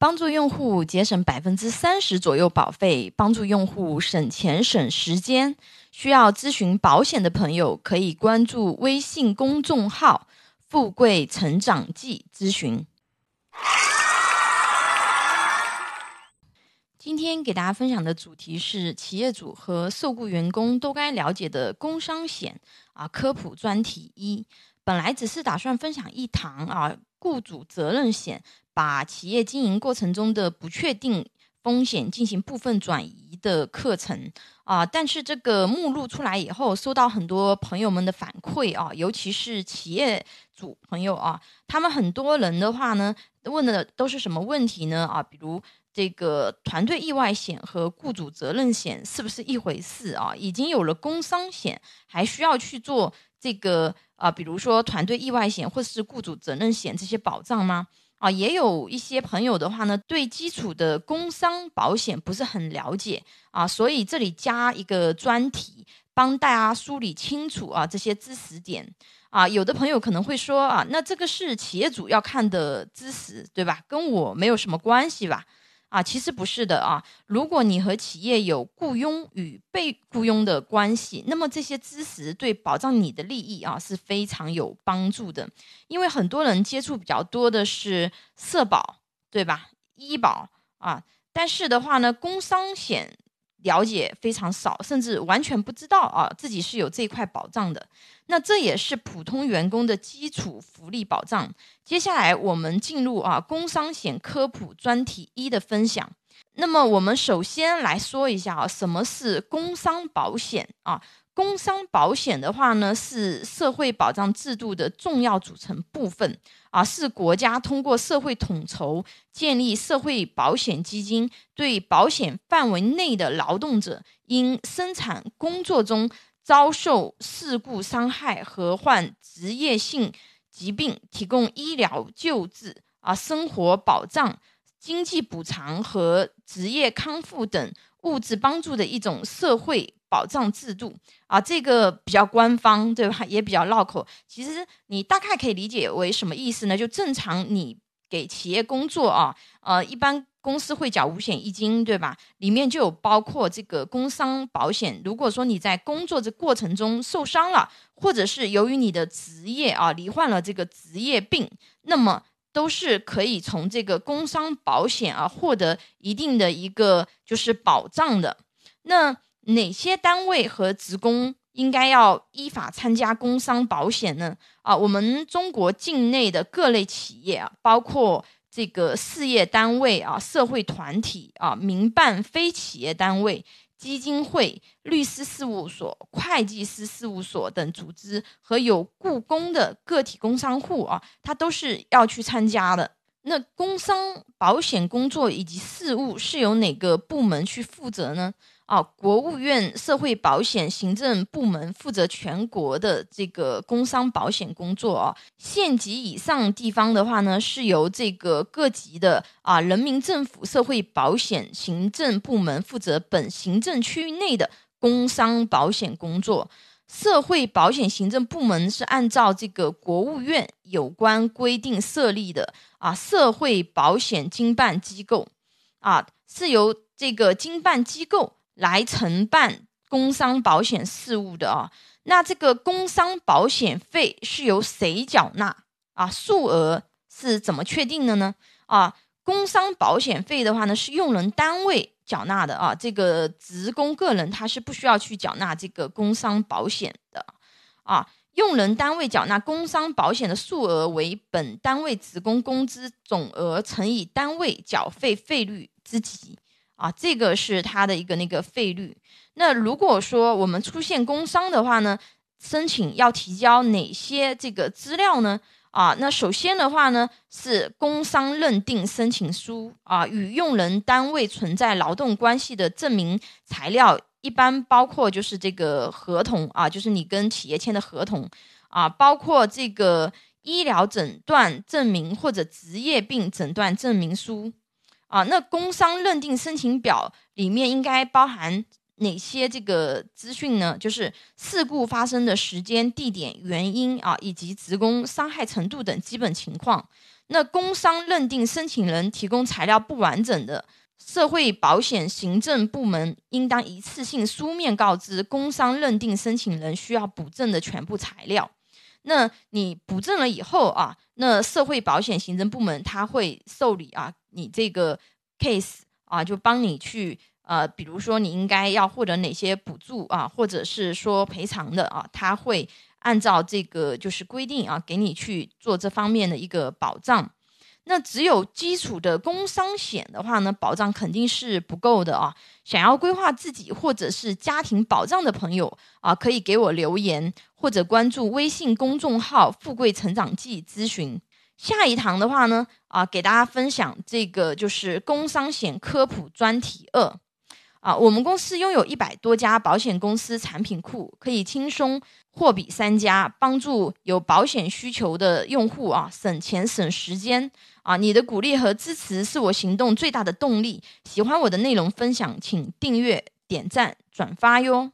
帮助用户节省百分之三十左右保费，帮助用户省钱省时间。需要咨询保险的朋友，可以关注微信公众号“富贵成长记”咨询。今天给大家分享的主题是企业主和受雇员工都该了解的工伤险啊科普专题一。本来只是打算分享一堂啊雇主责任险。把企业经营过程中的不确定风险进行部分转移的课程啊，但是这个目录出来以后，收到很多朋友们的反馈啊，尤其是企业主朋友啊，他们很多人的话呢，问的都是什么问题呢？啊，比如这个团队意外险和雇主责任险是不是一回事啊？已经有了工伤险，还需要去做这个啊，比如说团队意外险或是雇主责任险这些保障吗？啊，也有一些朋友的话呢，对基础的工伤保险不是很了解啊，所以这里加一个专题，帮大家梳理清楚啊这些知识点啊。有的朋友可能会说啊，那这个是企业主要看的知识，对吧？跟我没有什么关系吧？啊，其实不是的啊。如果你和企业有雇佣与被雇佣的关系，那么这些知识对保障你的利益啊是非常有帮助的。因为很多人接触比较多的是社保，对吧？医保啊，但是的话呢，工伤险。了解非常少，甚至完全不知道啊，自己是有这块保障的。那这也是普通员工的基础福利保障。接下来我们进入啊工伤险科普专题一的分享。那么我们首先来说一下啊，什么是工伤保险啊？工伤保险的话呢，是社会保障制度的重要组成部分啊，是国家通过社会统筹建立社会保险基金，对保险范围内的劳动者因生产工作中遭受事故伤害和患职业性疾病提供医疗救治啊、生活保障、经济补偿和职业康复等物质帮助的一种社会。保障制度啊，这个比较官方，对吧？也比较绕口。其实你大概可以理解为什么意思呢？就正常你给企业工作啊，呃，一般公司会缴五险一金，对吧？里面就有包括这个工伤保险。如果说你在工作这过程中受伤了，或者是由于你的职业啊罹患了这个职业病，那么都是可以从这个工伤保险啊获得一定的一个就是保障的。那哪些单位和职工应该要依法参加工伤保险呢？啊，我们中国境内的各类企业啊，包括这个事业单位啊、社会团体啊、民办非企业单位、基金会、律师事务所、会计师事务所等组织和有雇工的个体工商户啊，他都是要去参加的。那工伤保险工作以及事务是由哪个部门去负责呢？啊，国务院社会保险行政部门负责全国的这个工伤保险工作啊。县级以上地方的话呢，是由这个各级的啊人民政府社会保险行政部门负责本行政区域内的工伤保险工作。社会保险行政部门是按照这个国务院有关规定设立的啊，社会保险经办机构啊，是由这个经办机构。来承办工伤保险事务的啊，那这个工伤保险费是由谁缴纳啊？数额是怎么确定的呢？啊，工伤保险费的话呢，是用人单位缴纳的啊，这个职工个人他是不需要去缴纳这个工伤保险的啊，用人单位缴纳工伤保险的数额为本单位职工工资总额乘以单位缴费费率之极。啊，这个是它的一个那个费率。那如果说我们出现工伤的话呢，申请要提交哪些这个资料呢？啊，那首先的话呢是工伤认定申请书啊，与用人单位存在劳动关系的证明材料，一般包括就是这个合同啊，就是你跟企业签的合同啊，包括这个医疗诊断证明或者职业病诊断证明书。啊，那工伤认定申请表里面应该包含哪些这个资讯呢？就是事故发生的时间、地点、原因啊，以及职工伤害程度等基本情况。那工商认定申请人提供材料不完整的，社会保险行政部门应当一次性书面告知工商认定申请人需要补正的全部材料。那你补正了以后啊，那社会保险行政部门他会受理啊，你这个 case 啊，就帮你去呃，比如说你应该要获得哪些补助啊，或者是说赔偿的啊，他会按照这个就是规定啊，给你去做这方面的一个保障。那只有基础的工伤险的话呢，保障肯定是不够的啊。想要规划自己或者是家庭保障的朋友啊，可以给我留言或者关注微信公众号“富贵成长记”咨询。下一堂的话呢，啊，给大家分享这个就是工伤险科普专题二。啊，我们公司拥有一百多家保险公司产品库，可以轻松货比三家，帮助有保险需求的用户啊省钱省时间啊！你的鼓励和支持是我行动最大的动力。喜欢我的内容分享，请订阅、点赞、转发哟。